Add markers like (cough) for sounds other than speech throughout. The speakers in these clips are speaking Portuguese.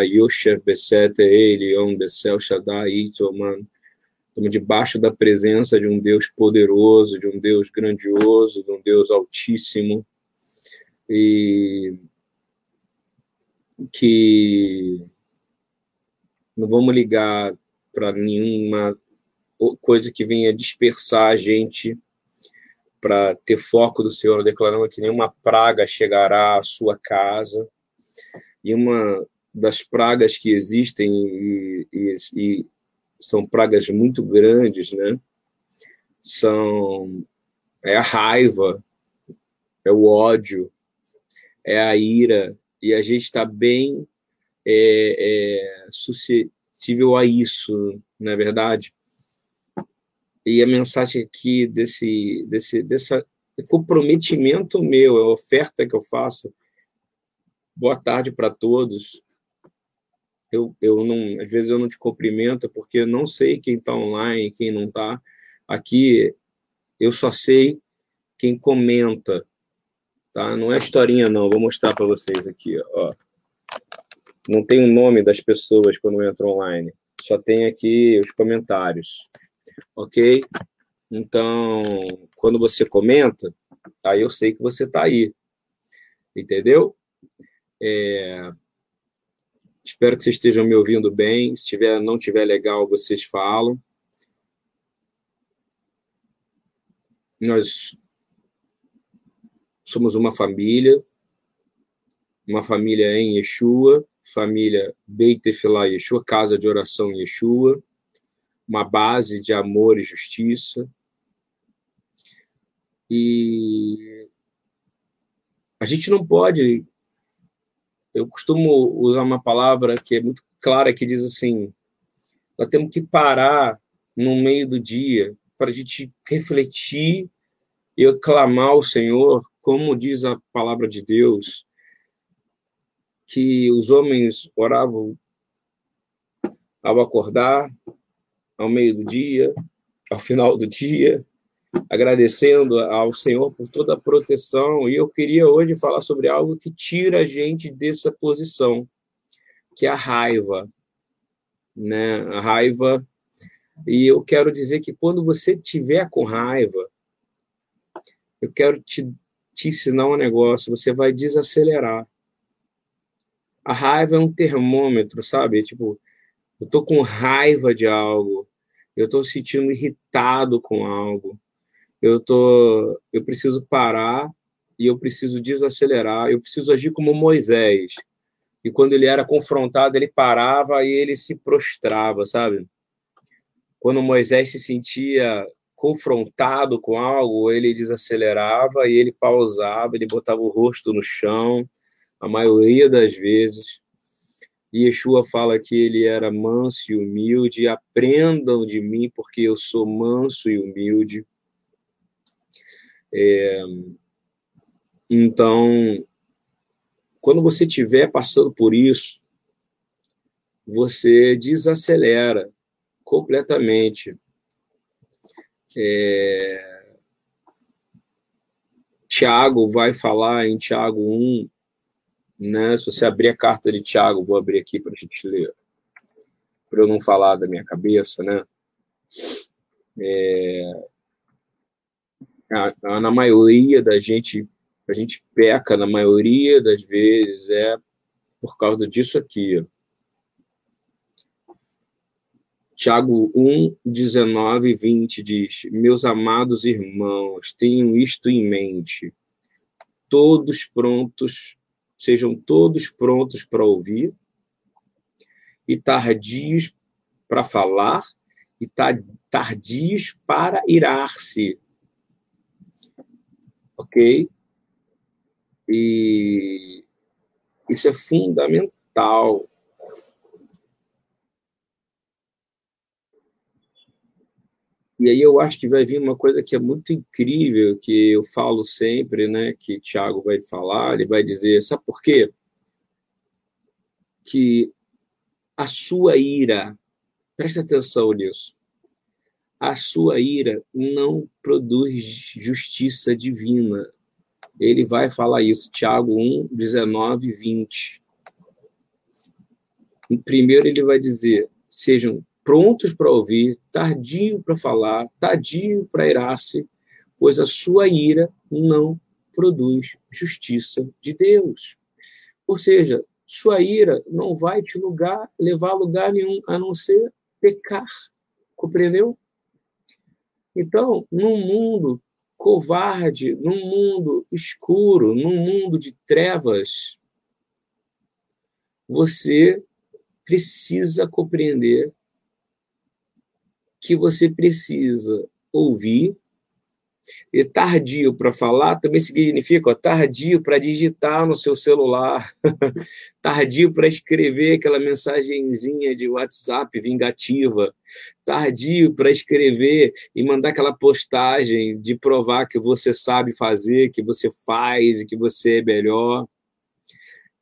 Yosher Besete Elion Besel Shaddai Itoman. Estamos debaixo da presença de um Deus poderoso, de um Deus grandioso, de um Deus altíssimo. E que não vamos ligar para nenhuma coisa que venha dispersar a gente para ter foco do Senhor, declarando que nenhuma praga chegará à sua casa. E uma das pragas que existem e, e, e são pragas muito grandes, né? São é a raiva, é o ódio, é a ira, e a gente está bem é, é, suscetível a isso, não é verdade? E a mensagem aqui desse, desse dessa comprometimento meu, a oferta que eu faço. Boa tarde para todos. Eu, eu não, às vezes eu não te cumprimento porque eu não sei quem está online, quem não está. Aqui eu só sei quem comenta, tá? Não é historinha não. Vou mostrar para vocês aqui, ó. Não tem o nome das pessoas quando entram online. Só tem aqui os comentários ok? Então, quando você comenta, aí eu sei que você está aí, entendeu? É... Espero que vocês estejam me ouvindo bem. Se tiver, não tiver legal, vocês falam. Nós somos uma família, uma família em Yeshua, família Beit Tefillah Yeshua, casa de oração Yeshua uma base de amor e justiça. E a gente não pode. Eu costumo usar uma palavra que é muito clara, que diz assim: nós temos que parar no meio do dia para a gente refletir e clamar ao Senhor, como diz a palavra de Deus, que os homens oravam ao acordar, ao meio do dia, ao final do dia, agradecendo ao Senhor por toda a proteção. E eu queria hoje falar sobre algo que tira a gente dessa posição, que é a raiva, né? A raiva. E eu quero dizer que quando você tiver com raiva, eu quero te, te ensinar um negócio, você vai desacelerar. A raiva é um termômetro, sabe? Tipo, eu tô com raiva de algo, eu estou sentindo irritado com algo, eu tô, eu preciso parar e eu preciso desacelerar, eu preciso agir como Moisés. E quando ele era confrontado, ele parava e ele se prostrava, sabe? Quando Moisés se sentia confrontado com algo, ele desacelerava e ele pausava, ele botava o rosto no chão, a maioria das vezes. E Yeshua fala que ele era manso e humilde. Aprendam de mim, porque eu sou manso e humilde. É, então, quando você estiver passando por isso, você desacelera completamente. É, Tiago vai falar em Tiago 1, né? Se você abrir a carta de Tiago, vou abrir aqui para a gente ler, para eu não falar da minha cabeça, né? É, na maioria da gente, a gente peca, na maioria das vezes, é por causa disso aqui. Tiago 1, 19 e 20 diz: Meus amados irmãos, tenham isto em mente, todos prontos sejam todos prontos para ouvir e tardios para falar e tardios para irar-se. Ok? E isso é fundamental. E aí eu acho que vai vir uma coisa que é muito incrível, que eu falo sempre, né, que Tiago vai falar, ele vai dizer, sabe por quê? Que a sua ira, preste atenção nisso, a sua ira não produz justiça divina. Ele vai falar isso, Tiago 1, 19 e 20. Primeiro, ele vai dizer: sejam prontos para ouvir, tardio para falar, tardio para irar-se, pois a sua ira não produz justiça de Deus. Ou seja, sua ira não vai te lugar, levar a lugar nenhum a não ser pecar. Compreendeu? Então, num mundo covarde, num mundo escuro, num mundo de trevas, você precisa compreender que você precisa ouvir e tardio para falar também significa ó, tardio para digitar no seu celular, (laughs) tardio para escrever aquela mensagenzinha de WhatsApp vingativa, tardio para escrever e mandar aquela postagem de provar que você sabe fazer, que você faz e que você é melhor.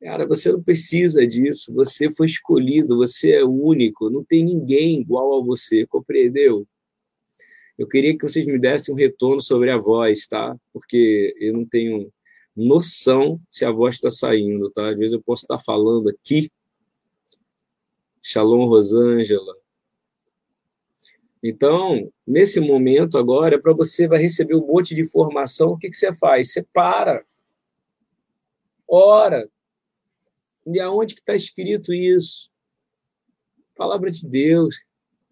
Cara, você não precisa disso. Você foi escolhido, você é único, não tem ninguém igual a você, compreendeu? Eu queria que vocês me dessem um retorno sobre a voz, tá? Porque eu não tenho noção se a voz está saindo, tá? Às vezes eu posso estar falando aqui. Shalom, Rosângela. Então, nesse momento agora, para você vai receber um monte de informação, o que, que você faz? Você para. Ora. E aonde que está escrito isso? Palavra de Deus.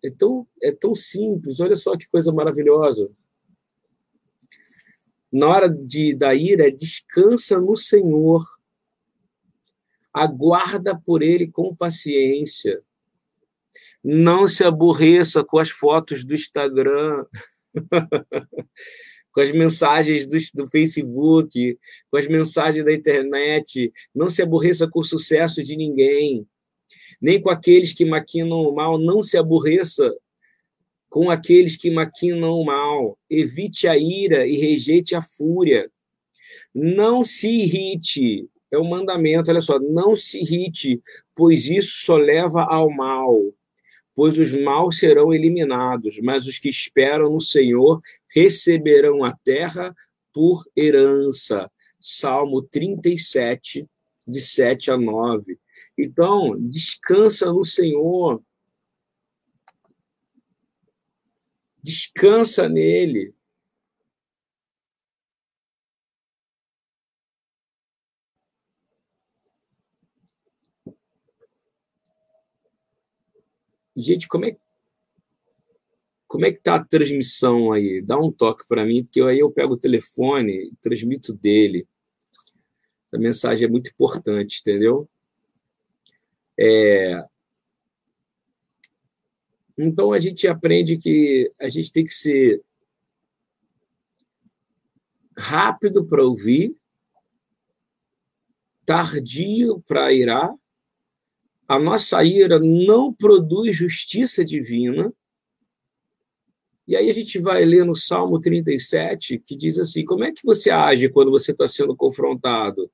É tão, é tão simples, olha só que coisa maravilhosa. Na hora de, da ira, descansa no Senhor, aguarda por Ele com paciência, não se aborreça com as fotos do Instagram, (laughs) com as mensagens do, do, Facebook, com as mensagens da internet, não se aborreça com o sucesso de ninguém nem com aqueles que maquinam o mal, não se aborreça com aqueles que maquinam o mal. Evite a ira e rejeite a fúria. Não se irrite, é o um mandamento, olha só, não se irrite, pois isso só leva ao mal. Pois os maus serão eliminados, mas os que esperam no Senhor receberão a terra por herança. Salmo 37, de 7 a 9. Então, descansa no Senhor. Descansa nele. Gente, como é como é que tá a transmissão aí? Dá um toque para mim, porque aí eu pego o telefone e transmito dele. Essa mensagem é muito importante, entendeu? É... Então a gente aprende que a gente tem que ser rápido para ouvir, tardio para irar. A nossa ira não produz justiça divina. E aí a gente vai ler no Salmo 37, que diz assim: como é que você age quando você está sendo confrontado?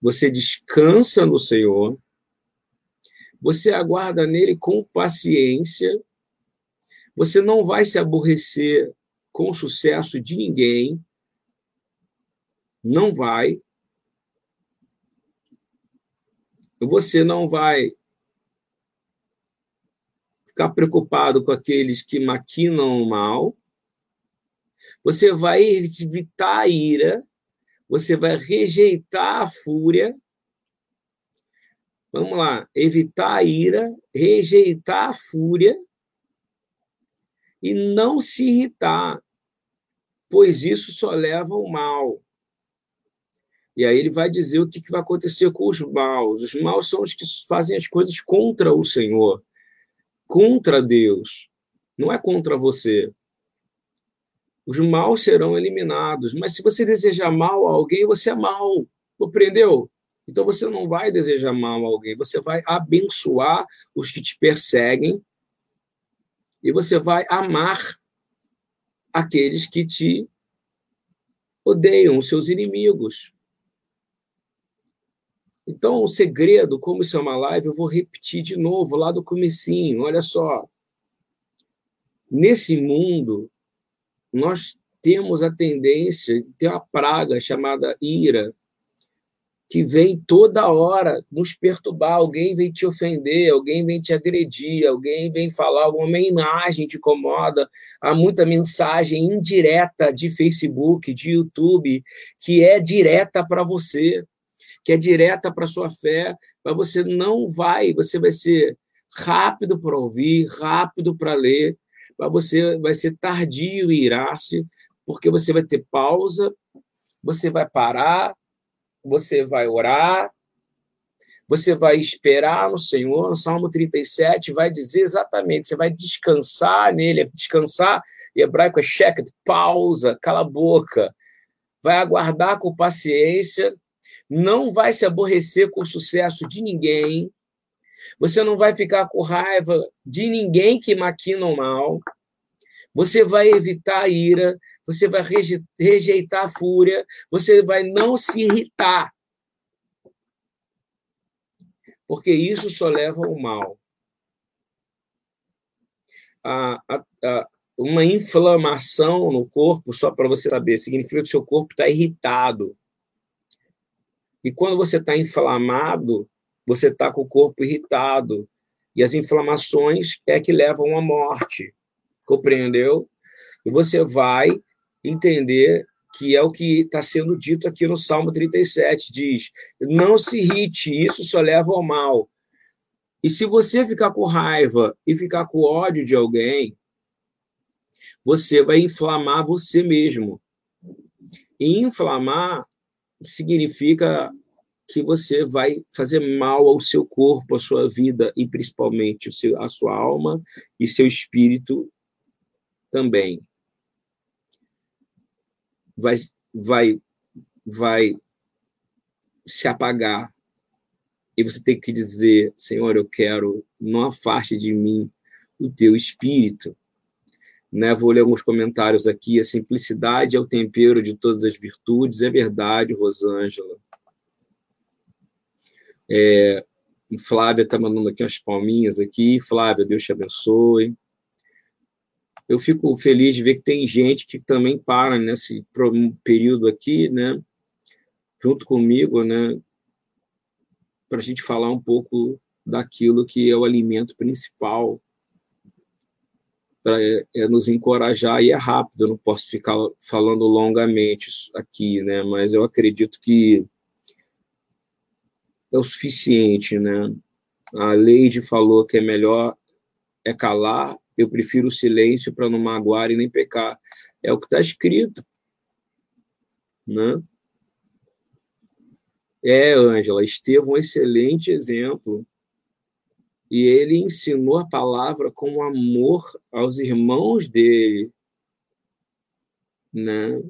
Você descansa no Senhor, você aguarda nele com paciência. Você não vai se aborrecer com o sucesso de ninguém. Não vai. Você não vai ficar preocupado com aqueles que maquinam o mal. Você vai evitar a ira. Você vai rejeitar a fúria Vamos lá, evitar a ira, rejeitar a fúria e não se irritar, pois isso só leva ao mal. E aí ele vai dizer o que vai acontecer com os maus. Os maus são os que fazem as coisas contra o Senhor, contra Deus, não é contra você. Os maus serão eliminados, mas se você desejar mal a alguém, você é mal. Compreendeu? Então você não vai desejar mal a alguém, você vai abençoar os que te perseguem e você vai amar aqueles que te odeiam, os seus inimigos. Então, o segredo, como isso é uma live, eu vou repetir de novo lá do comecinho. Olha só. Nesse mundo, nós temos a tendência, tem uma praga chamada ira, que vem toda hora nos perturbar. Alguém vem te ofender, alguém vem te agredir, alguém vem falar alguma imagem te incomoda. Há muita mensagem indireta de Facebook, de YouTube, que é direta para você, que é direta para sua fé, mas você não vai, você vai ser rápido para ouvir, rápido para ler, mas você vai ser tardio e irar-se, porque você vai ter pausa, você vai parar, você vai orar, você vai esperar no Senhor, no Salmo 37 vai dizer exatamente, você vai descansar nele, descansar, em hebraico é checa, pausa, cala a boca, vai aguardar com paciência, não vai se aborrecer com o sucesso de ninguém, você não vai ficar com raiva de ninguém que maquina o mal, você vai evitar a ira, você vai rejeitar a fúria, você vai não se irritar. Porque isso só leva ao mal. A, a, a, uma inflamação no corpo, só para você saber, significa que seu corpo está irritado. E quando você está inflamado, você está com o corpo irritado. E as inflamações é que levam à morte. Compreendeu? E você vai entender que é o que está sendo dito aqui no Salmo 37, diz: não se irrite, isso só leva ao mal. E se você ficar com raiva e ficar com ódio de alguém, você vai inflamar você mesmo. E inflamar significa que você vai fazer mal ao seu corpo, à sua vida e principalmente a sua alma e seu espírito também vai, vai, vai se apagar. E você tem que dizer: Senhor, eu quero, não afaste de mim o teu espírito. Né? Vou ler alguns comentários aqui. A simplicidade é o tempero de todas as virtudes. É verdade, Rosângela. É, Flávia está mandando aqui umas palminhas aqui. Flávia, Deus te abençoe eu fico feliz de ver que tem gente que também para nesse período aqui, né, junto comigo, né, para a gente falar um pouco daquilo que é o alimento principal para é, é nos encorajar e é rápido, eu não posso ficar falando longamente aqui, né, mas eu acredito que é o suficiente, né? A Leide falou que é melhor é calar eu prefiro o silêncio para não magoar e nem pecar. É o que está escrito. Né? É, Ângela, Estevão é um excelente exemplo. E ele ensinou a palavra com amor aos irmãos dele. Né?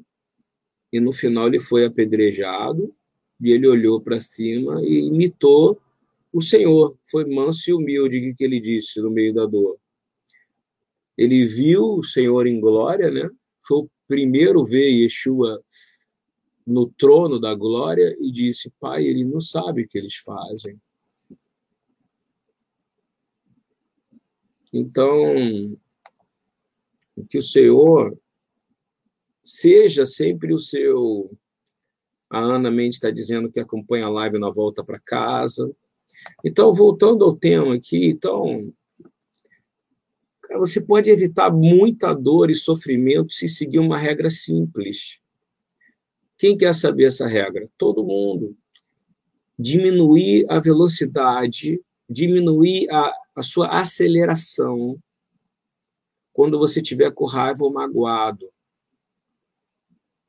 E no final ele foi apedrejado, e ele olhou para cima e imitou o Senhor. Foi manso e humilde, que ele disse no meio da dor. Ele viu o Senhor em glória, né? Foi o primeiro ver Yeshua no trono da glória e disse: Pai, ele não sabe o que eles fazem. Então, que o Senhor seja sempre o seu. A Ana Mendes está dizendo que acompanha a live na volta para casa. Então, voltando ao tema aqui, então, você pode evitar muita dor e sofrimento se seguir uma regra simples. Quem quer saber essa regra? Todo mundo. Diminuir a velocidade, diminuir a, a sua aceleração quando você tiver com raiva ou magoado.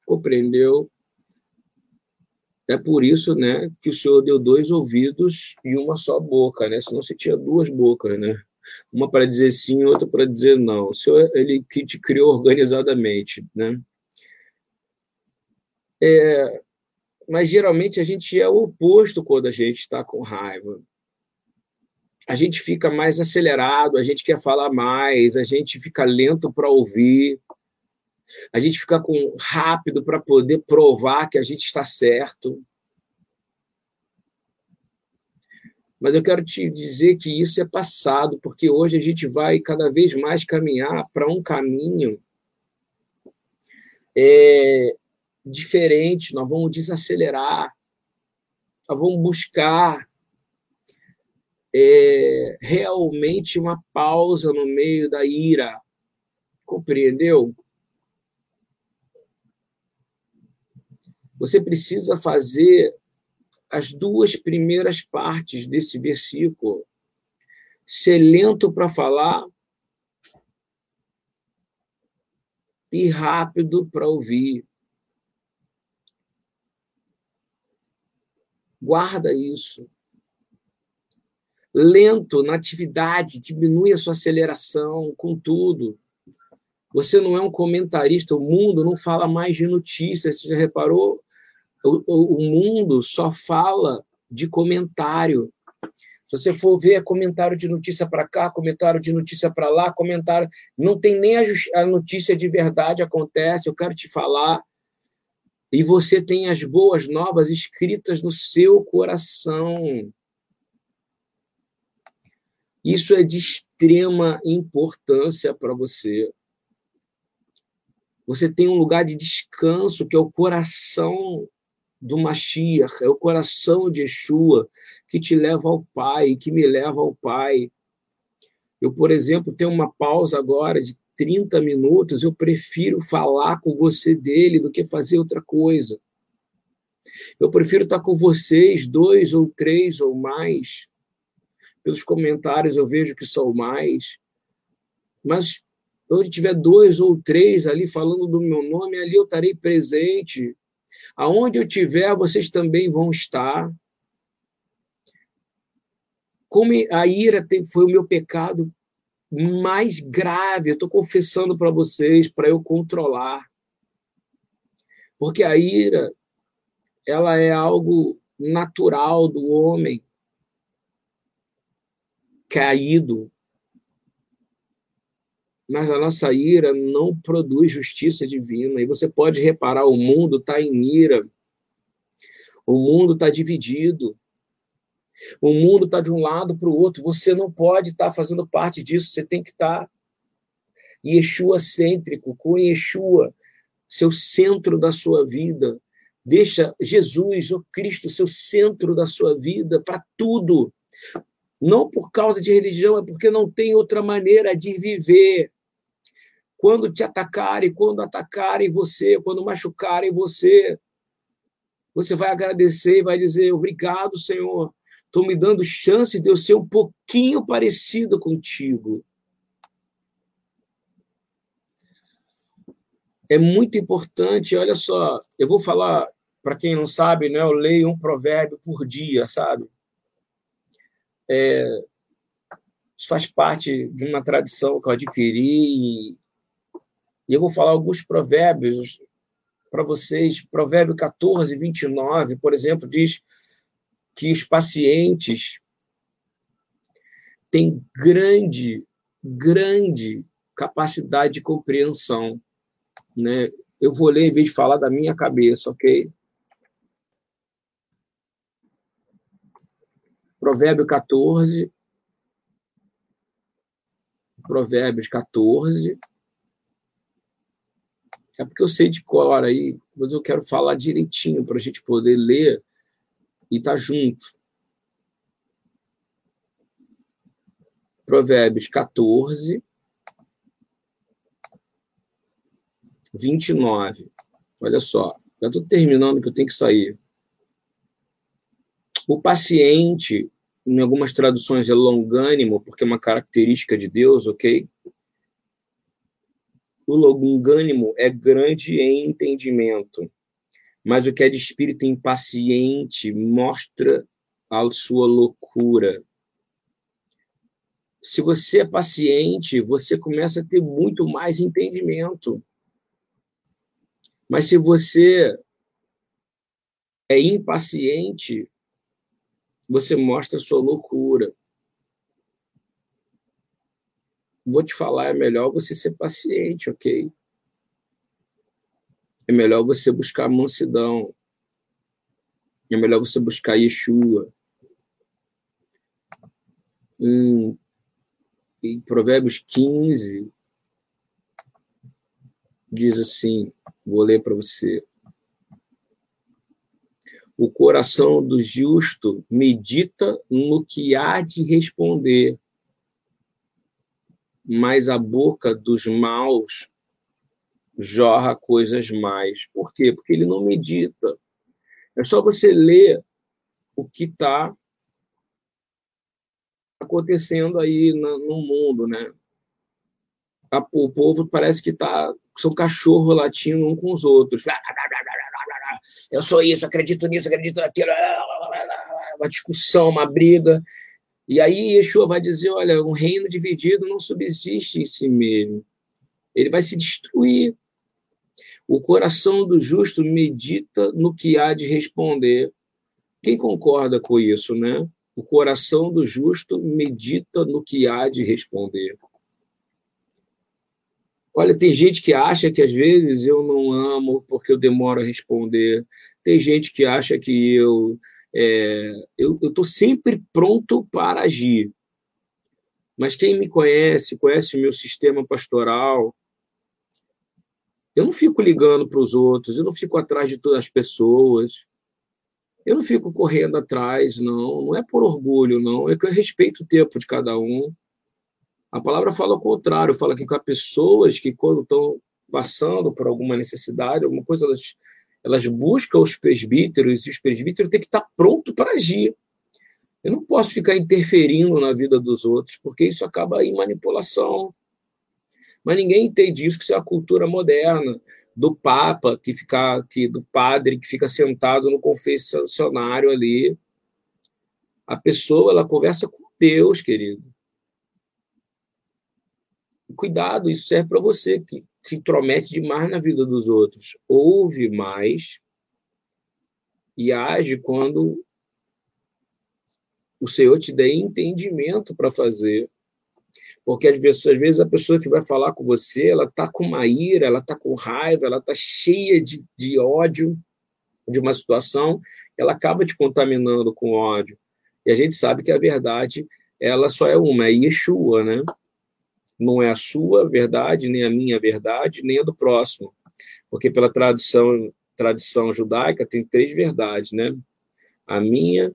Compreendeu? É por isso, né, que o Senhor deu dois ouvidos e uma só boca, né? Senão você tinha duas bocas, né? Uma para dizer sim, outra para dizer não. O Senhor, ele que te criou organizadamente, né? É, mas geralmente a gente é o oposto quando a gente está com raiva. A gente fica mais acelerado, a gente quer falar mais, a gente fica lento para ouvir, a gente fica com rápido para poder provar que a gente está certo. Mas eu quero te dizer que isso é passado, porque hoje a gente vai cada vez mais caminhar para um caminho é, diferente, nós vamos desacelerar. vão buscar é, realmente uma pausa no meio da ira. Compreendeu? Você precisa fazer as duas primeiras partes desse versículo. Ser lento para falar e rápido para ouvir. Guarda isso. Lento na atividade, diminui a sua aceleração com tudo. Você não é um comentarista, o mundo não fala mais de notícias, você já reparou? O, o mundo só fala de comentário. Se você for ver comentário de notícia para cá, comentário de notícia para lá, comentário. Não tem nem a, a, notícia de verdade acontece, eu quero te falar. E você tem as boas novas escritas no seu coração. Isso é de extrema importância para você. Você tem um lugar de descanso, que é o coração do Mashiach, é o coração de Yeshua que te leva ao Pai, que me leva ao Pai. Eu, por exemplo, tenho uma pausa agora de 30 minutos, eu prefiro falar com você dele do que fazer outra coisa. Eu prefiro estar com vocês, dois ou três ou mais. Pelos comentários eu vejo que são mais. Mas onde tiver dois ou três ali falando do meu nome, ali eu estarei presente. Aonde eu estiver, vocês também vão estar. Como a ira foi o meu pecado mais grave, eu estou confessando para vocês, para eu controlar. Porque a ira, ela é algo natural do homem caído, mas a nossa ira não produz justiça divina. E você pode reparar, o mundo está em ira, o mundo está dividido, o mundo está de um lado para o outro. Você não pode estar tá fazendo parte disso, você tem que estar tá Yeshua cêntrico, com Yeshua, seu centro da sua vida. Deixa Jesus, o Cristo, seu centro da sua vida para tudo. Não por causa de religião, é porque não tem outra maneira de viver quando te atacarem, quando atacarem você, quando machucarem você, você vai agradecer e vai dizer: Obrigado, Senhor. Estou me dando chance de eu ser um pouquinho parecido contigo. É muito importante, olha só, eu vou falar, para quem não sabe, né, eu leio um provérbio por dia, sabe? É, isso faz parte de uma tradição que eu adquiri e eu vou falar alguns provérbios para vocês. Provérbio 14, 29, por exemplo, diz que os pacientes têm grande, grande capacidade de compreensão. Né? Eu vou ler em vez de falar da minha cabeça, ok? Provérbio 14. Provérbios 14, é porque eu sei de cor aí, mas eu quero falar direitinho para a gente poder ler e estar tá junto. Provérbios 14, 29. Olha só, já estou terminando que eu tenho que sair. O paciente, em algumas traduções, é longânimo, porque é uma característica de Deus, ok? O longânimo é grande em entendimento, mas o que é de espírito impaciente mostra a sua loucura. Se você é paciente, você começa a ter muito mais entendimento. Mas se você é impaciente, você mostra a sua loucura vou te falar, é melhor você ser paciente, ok? É melhor você buscar mansidão. É melhor você buscar Yeshua. Em, em Provérbios 15, diz assim: vou ler para você. O coração do justo medita no que há de responder, mas a boca dos maus jorra coisas mais. Por quê? Porque ele não medita. É só você ler o que está acontecendo aí no mundo, né? O povo parece que tá são cachorro latindo um com os outros eu sou isso, acredito nisso, acredito naquilo, uma discussão, uma briga. E aí Yeshua vai dizer: olha, um reino dividido não subsiste em si mesmo. Ele vai se destruir. O coração do justo medita no que há de responder. Quem concorda com isso, né? O coração do justo medita no que há de responder. Olha, tem gente que acha que às vezes eu não amo porque eu demoro a responder. Tem gente que acha que eu é, eu estou sempre pronto para agir. Mas quem me conhece, conhece o meu sistema pastoral, eu não fico ligando para os outros, eu não fico atrás de todas as pessoas, eu não fico correndo atrás, não. Não é por orgulho, não. É que eu respeito o tempo de cada um. A palavra fala o contrário, fala que as pessoas que, quando estão passando por alguma necessidade, alguma coisa, elas, elas buscam os presbíteros, e os presbíteros têm que estar pronto para agir. Eu não posso ficar interferindo na vida dos outros, porque isso acaba em manipulação. Mas ninguém entende isso, que isso é a cultura moderna do papa que fica que do padre que fica sentado no confessionário ali. A pessoa ela conversa com Deus, querido. Cuidado, isso serve para você que se intromete demais na vida dos outros. Ouve mais e age quando o Senhor te der entendimento para fazer. Porque às vezes, às vezes a pessoa que vai falar com você, ela está com uma ira, ela está com raiva, ela está cheia de, de ódio de uma situação, ela acaba te contaminando com ódio. E a gente sabe que a verdade, ela só é uma, é Yeshua, né? Não é a sua verdade, nem a minha verdade, nem a do próximo. Porque pela tradição, tradição judaica tem três verdades, né? A minha,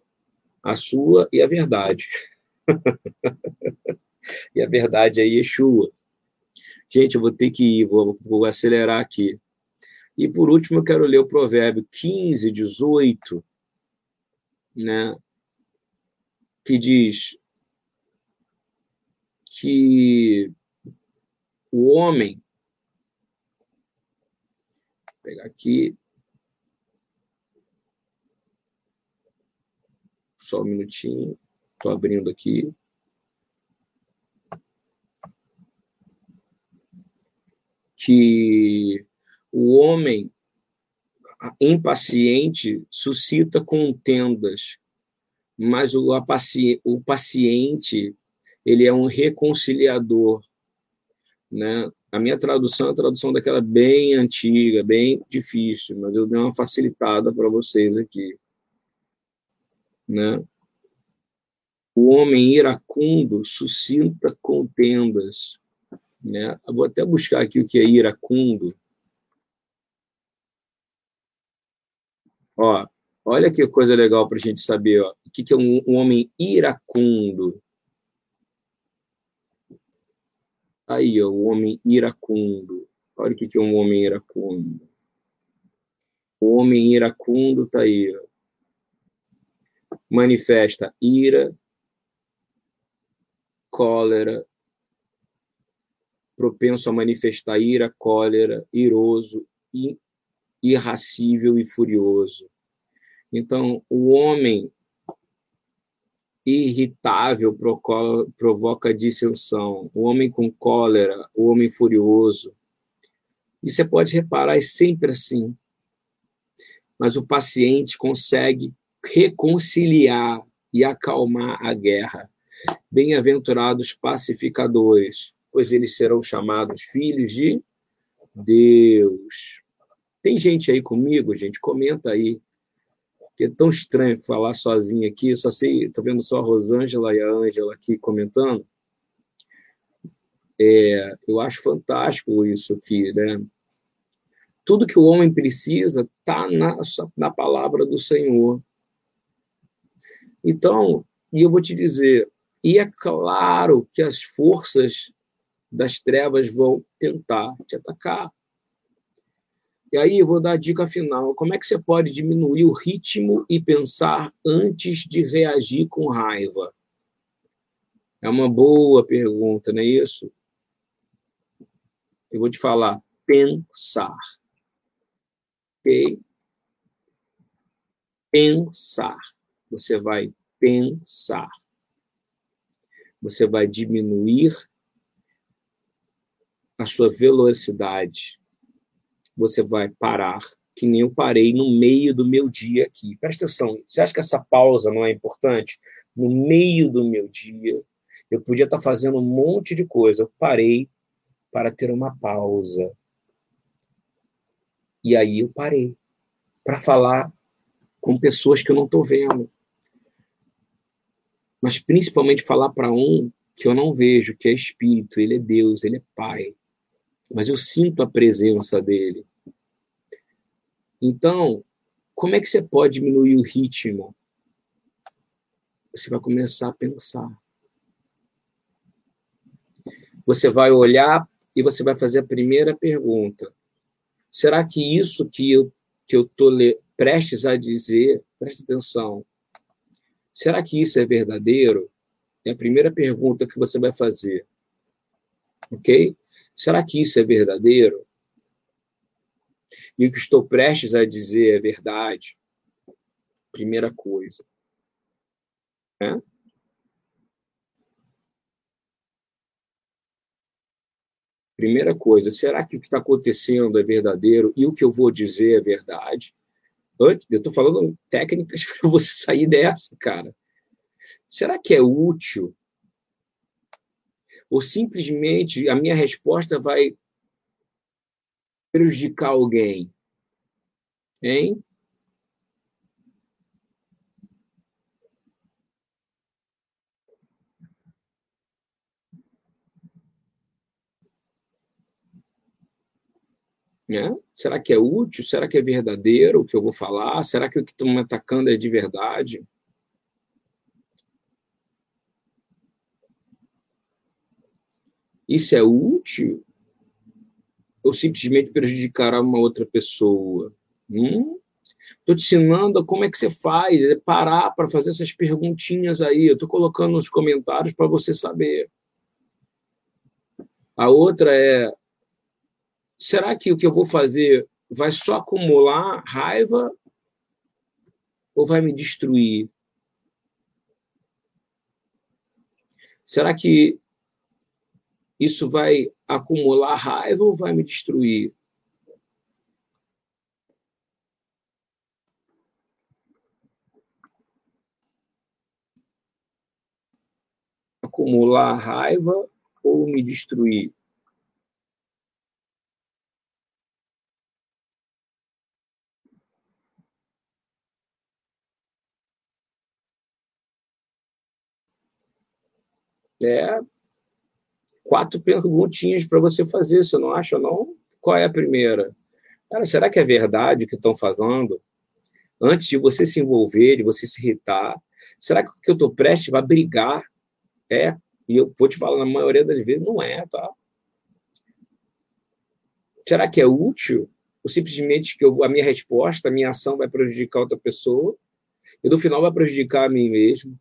a sua e a verdade. (laughs) e a verdade é Yeshua. Gente, eu vou ter que ir, vou, vou acelerar aqui. E por último, eu quero ler o provérbio 15, 18, né? que diz: que o homem. Vou pegar aqui. Só um minutinho. Estou abrindo aqui. Que o homem impaciente suscita contendas, mas o, o paciente ele é um reconciliador. Né? A minha tradução é a tradução daquela bem antiga, bem difícil, mas eu dei uma facilitada para vocês aqui. Né? O homem iracundo suscita contendas. Né? Eu vou até buscar aqui o que é iracundo. Ó, olha que coisa legal para a gente saber. Ó. O que, é um, um homem iracundo? Aí, ó, o homem iracundo. Olha o que é um homem iracundo. O homem iracundo está aí. Ó. Manifesta ira, cólera, propenso a manifestar ira, cólera, iroso, irracível e furioso. Então, o homem irritável provoca dissensão, o homem com cólera, o homem furioso. E você pode reparar, é sempre assim. Mas o paciente consegue reconciliar e acalmar a guerra. Bem-aventurados pacificadores, pois eles serão chamados filhos de Deus. Tem gente aí comigo, gente? Comenta aí que é tão estranho falar sozinho aqui, só sei, estou vendo só a Rosângela e a Ângela aqui comentando. É, eu acho fantástico isso aqui, né? Tudo que o homem precisa está na, na palavra do Senhor. Então, e eu vou te dizer, e é claro que as forças das trevas vão tentar te atacar. E aí eu vou dar a dica final. Como é que você pode diminuir o ritmo e pensar antes de reagir com raiva? É uma boa pergunta, não é isso? Eu vou te falar, pensar. Ok? Pensar. Você vai pensar. Você vai diminuir a sua velocidade. Você vai parar, que nem eu parei no meio do meu dia aqui. Presta atenção, você acha que essa pausa não é importante? No meio do meu dia, eu podia estar fazendo um monte de coisa. Eu parei para ter uma pausa. E aí eu parei para falar com pessoas que eu não estou vendo. Mas principalmente falar para um que eu não vejo, que é Espírito, ele é Deus, ele é Pai mas eu sinto a presença dele. Então, como é que você pode diminuir o ritmo? Você vai começar a pensar. Você vai olhar e você vai fazer a primeira pergunta. Será que isso que eu que eu tô prestes a dizer, preste atenção. Será que isso é verdadeiro? É a primeira pergunta que você vai fazer. OK? Será que isso é verdadeiro? E o que estou prestes a dizer é verdade? Primeira coisa. Né? Primeira coisa, será que o que está acontecendo é verdadeiro e o que eu vou dizer é verdade? Antes, eu estou falando técnicas (laughs) para você sair dessa, cara. Será que é útil ou simplesmente a minha resposta vai prejudicar alguém? Hein? Né? Será que é útil? Será que é verdadeiro o que eu vou falar? Será que o que estão me atacando é de verdade? Isso é útil? Ou simplesmente prejudicará uma outra pessoa? Hum? Estou te ensinando como é que você faz, é parar para fazer essas perguntinhas aí. Eu estou colocando nos comentários para você saber. A outra é: será que o que eu vou fazer vai só acumular raiva ou vai me destruir? Será que isso vai acumular raiva ou vai me destruir? Acumular raiva ou me destruir? É, quatro perguntinhas para você fazer, você não acha, não? Qual é a primeira? Cara, será que é verdade o que estão fazendo? Antes de você se envolver, de você se irritar, será que o que eu estou prestes vai brigar? É, e eu vou te falar, na maioria das vezes, não é, tá? Será que é útil? Ou simplesmente que eu, a minha resposta, a minha ação vai prejudicar outra pessoa? E no final vai prejudicar a mim mesmo?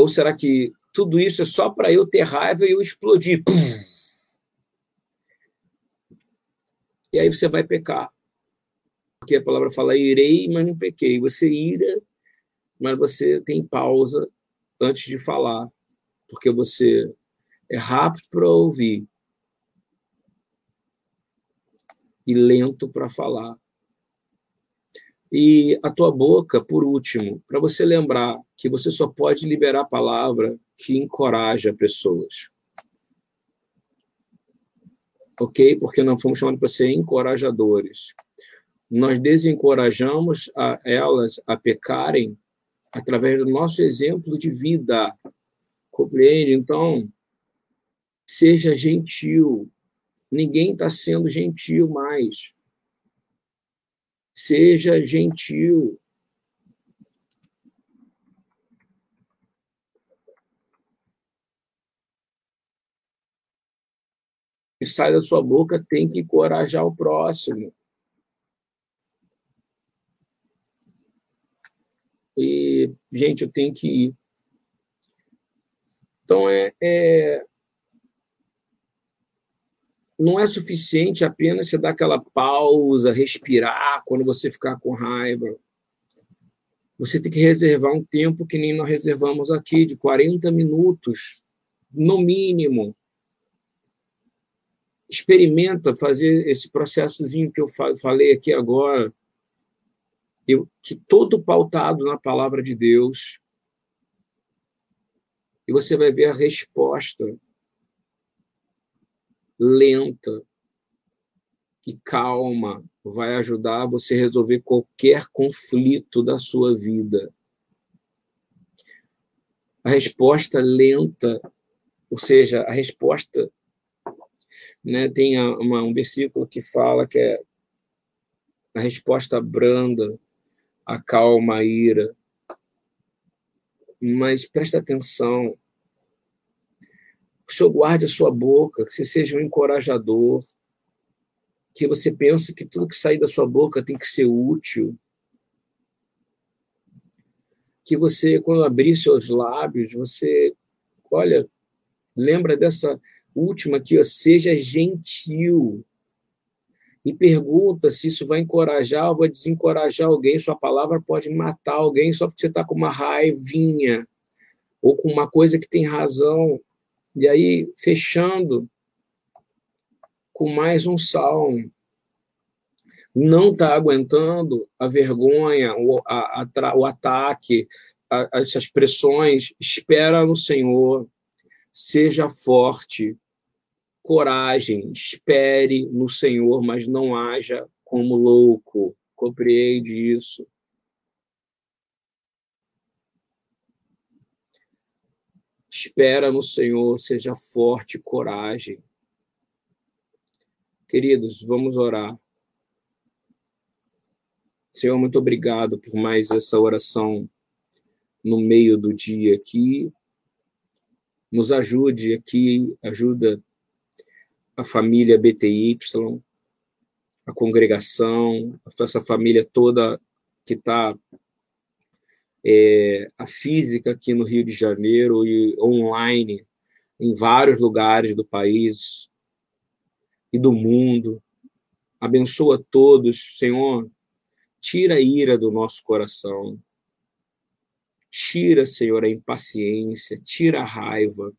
Ou será que tudo isso é só para eu ter raiva e eu explodir? Pum! E aí você vai pecar. Porque a palavra fala irei, mas não pequei. Você ira, mas você tem pausa antes de falar. Porque você é rápido para ouvir e lento para falar. E a tua boca, por último, para você lembrar que você só pode liberar a palavra que encoraja pessoas. Ok? Porque nós fomos chamados para ser encorajadores. Nós desencorajamos a elas a pecarem através do nosso exemplo de vida. Compreende? Então, Seja gentil. Ninguém está sendo gentil mais. Seja gentil. que sai da sua boca tem que encorajar o próximo. E, gente, eu tenho que ir. Então, é, é, não é suficiente apenas você dar aquela pausa, respirar quando você ficar com raiva. Você tem que reservar um tempo que nem nós reservamos aqui, de 40 minutos, no mínimo, experimenta fazer esse processozinho que eu falei aqui agora, eu, que todo pautado na palavra de Deus, e você vai ver a resposta lenta e calma vai ajudar você a resolver qualquer conflito da sua vida. A resposta lenta, ou seja, a resposta né, tem uma, um versículo que fala que é a resposta branda acalma a ira. Mas presta atenção. O Senhor guarde a sua boca, que você seja um encorajador, que você pense que tudo que sair da sua boca tem que ser útil. Que você, quando abrir seus lábios, você, olha, lembra dessa última aqui, ó, seja gentil. E pergunta se isso vai encorajar ou vai desencorajar alguém. Sua palavra pode matar alguém só porque você está com uma raivinha ou com uma coisa que tem razão. E aí, fechando com mais um salmo. Não está aguentando a vergonha, o, a, a, o ataque, a, essas pressões. Espera no Senhor Seja forte, coragem, espere no Senhor, mas não haja como louco. Compreende isso. Espera no Senhor, seja forte, coragem. Queridos, vamos orar. Senhor, muito obrigado por mais essa oração no meio do dia aqui nos ajude aqui, ajuda a família BTY, a congregação, essa família toda que está é, a física aqui no Rio de Janeiro e online em vários lugares do país e do mundo. Abençoa todos, Senhor. Tira a ira do nosso coração. Tira, Senhor, a impaciência, tira a raiva.